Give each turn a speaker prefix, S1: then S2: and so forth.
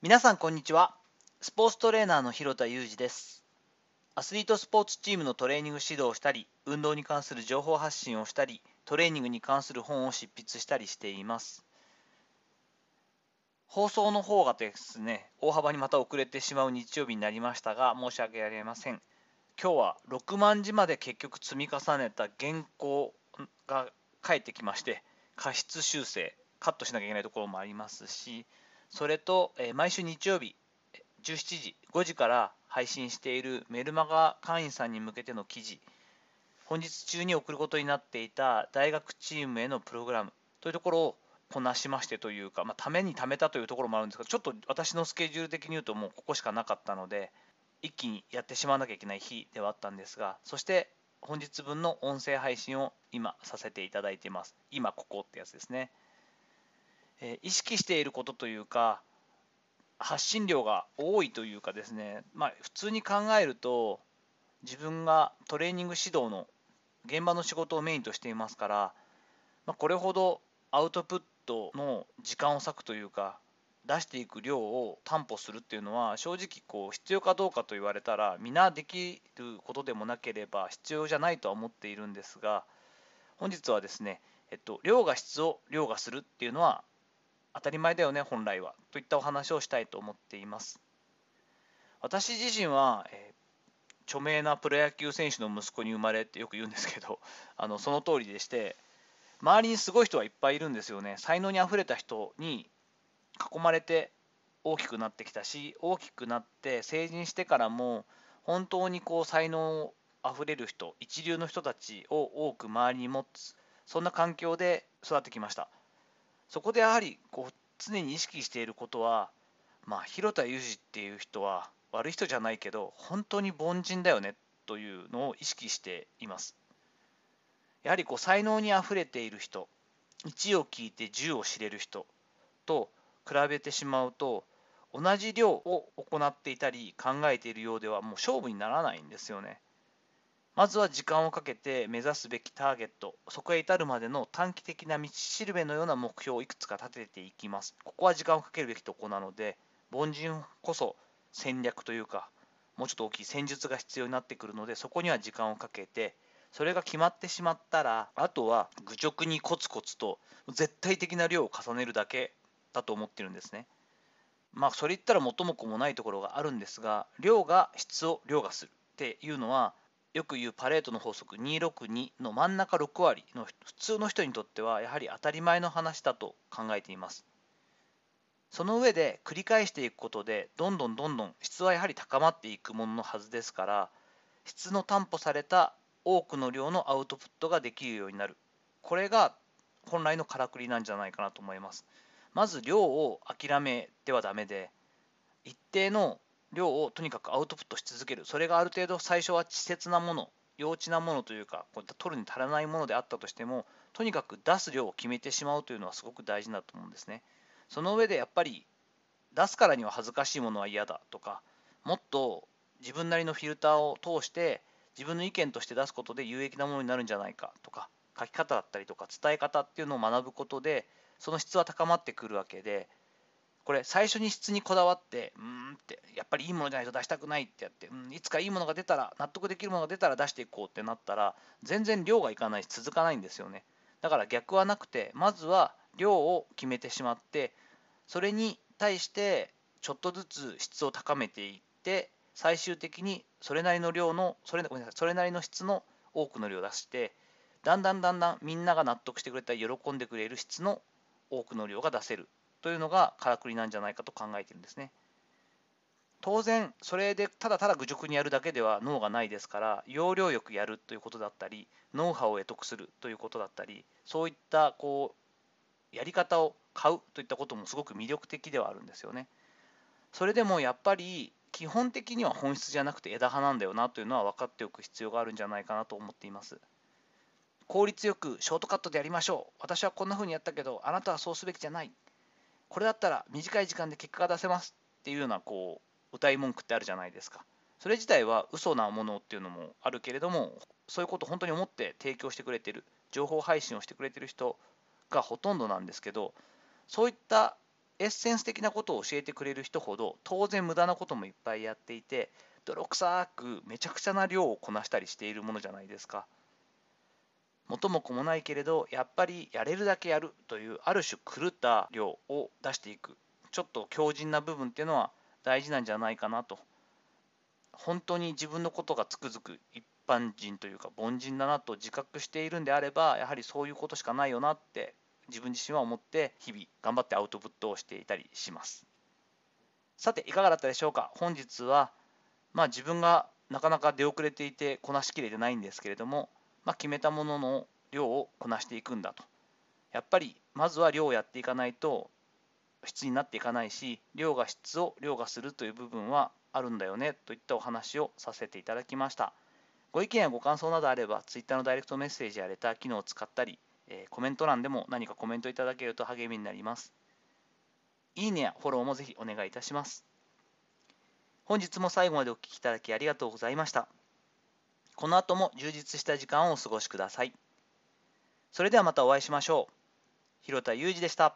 S1: 皆さんこんにちは。スポーツトレーナーの広田裕二です。アスリートスポーツチームのトレーニング指導をしたり運動に関する情報発信をしたりトレーニングに関する本を執筆したりしています。放送の方がですね大幅にまた遅れてしまう日曜日になりましたが申し訳ありません。今日は6万字まで結局積み重ねた原稿が返ってきまして過失修正カットしなきゃいけないところもありますしそれと、え毎週日曜日17時、5時から配信しているメルマガ会員さんに向けての記事、本日中に送ることになっていた大学チームへのプログラムというところをこなしましてというか、まあ、ためにためたというところもあるんですが、ちょっと私のスケジュール的に言うともうここしかなかったので、一気にやってしまわなきゃいけない日ではあったんですが、そして本日分の音声配信を今させていただいています。今ここってやつですね。え意識していることというか発信量が多いというかですね、まあ、普通に考えると自分がトレーニング指導の現場の仕事をメインとしていますから、まあ、これほどアウトプットの時間を割くというか出していく量を担保するっていうのは正直こう必要かどうかと言われたら皆できることでもなければ必要じゃないとは思っているんですが本日はですね、えっと、量が質を量がするっていうのは当たり前だよね本来は。といったお話をしたいと思っています。私自身は、えー、著名なプロ野球選手の息子に生まれってよく言うんですけど あのその通りでして周りにすごい人はいっぱいいるんですよね。才能にあふれた人に囲まれて大きくなってきたし大きくなって成人してからも本当にこう才能あふれる人一流の人たちを多く周りに持つそんな環境で育ってきました。そこでやはりこう常に意識していることは、まあ、広田裕二っていう人は悪い人じゃないけど本当に凡人だよねというのを意識しています。やはりこう才能にあふれている人1を聞いて10を知れる人と比べてしまうと同じ量を行っていたり考えているようではもう勝負にならないんですよね。まずは時間をかけて目指すべきターゲット、そこへ至るまでの短期的な道しるべのような目標をいくつか立てていきます。ここは時間をかけるべきとこなので、凡人こそ戦略というか、もうちょっと大きい戦術が必要になってくるので、そこには時間をかけて、それが決まってしまったら、あとは愚直にコツコツと絶対的な量を重ねるだけだと思ってるんですね。まあ、それ言ったら元も子もないところがあるんですが、量が質を量がするっていうのは、よく言うパレートの法則262の真ん中6割の普通の人にとってはやはり当たり前の話だと考えています。その上で繰り返していくことでどんどんどんどん質はやはり高まっていくもののはずですから質の担保された多くの量のアウトプットができるようになる。これが本来のからくりなんじゃないかなと思います。まず量を諦めてはダメで一定の量をとにかくアウトプットし続ける。それがある程度最初は稚拙なもの幼稚なものというかこういった取るに足らないものであったとしてもとにかく出す量を決めてしまうというのはすごく大事だと思うんですね。その上でやっぱり出すからには恥ずかしいものは嫌だとかもっと自分なりのフィルターを通して自分の意見として出すことで有益なものになるんじゃないかとか書き方だったりとか伝え方っていうのを学ぶことでその質は高まってくるわけでこれ最初に質にこだわってうんってやっぱりいいものじゃないと出したくないってやって、うん、いつかいいものが出たら納得できるものが出たら出していこうってなったら全然量がいかないし続かないんですよね。だから逆はなくてまずは量を決めてしまってそれに対してちょっとずつ質を高めていって最終的にそれなりの量のそれごめんなさいそれなりの質の多くの量を出してだんだんだんだんみんなが納得してくれたり喜んでくれる質の多くの量が出せる。というのがからくりなんじゃないかと考えているんですね。当然それでただただ愚直にやるだけでは脳がないですから要領よくやるということだったりノウハウを得得するということだったりそういったこうやり方を買うといったこともすごく魅力的ではあるんですよね。それでもやっぱり基本的には本質じゃなくて枝葉なんだよなというのは分かっておく必要があるんじゃないかなと思っています。効率よくショートカットでやりましょう。私はこんな風にやったけどあなたはそうすべきじゃない。これだったら短い時間で結果が出せますっていうようなこう歌い文句ってあるじゃないですかそれ自体は嘘なものっていうのもあるけれどもそういうことを本当に思って提供してくれてる情報配信をしてくれてる人がほとんどなんですけどそういったエッセンス的なことを教えてくれる人ほど当然無駄なこともいっぱいやっていて泥臭くめちゃくちゃな量をこなしたりしているものじゃないですか。元も子もないけれどやっぱりやれるだけやるというある種狂った量を出していく。ちょっと強靭な部分っていうのは大事なんじゃないかなと。本当に自分のことがつくづく一般人というか凡人だなと自覚しているんであればやはりそういうことしかないよなって自分自身は思って日々頑張ってアウトプットをしていたりします。さていかがだったでしょうか？本日はまあ自分がなかなか出遅れていてこなしきれてないんですけれどもまあ、決めたものの量をこなしていくんだと。やっぱりまずは量をやっていかないと質になっていかないし量が質を量がするという部分はあるんだよねといったお話をさせていただきました。ご意見やご感想などあれば Twitter のダイレクトメッセージやレター機能を使ったり、えー、コメント欄でも何かコメントいただけると励みになります。いいねやフォローもぜひお願いいたします。本日も最後までお聴きいただきありがとうございました。この後も充実した時間をお過ごしください。それではまたお会いしましょう。広田裕二でした。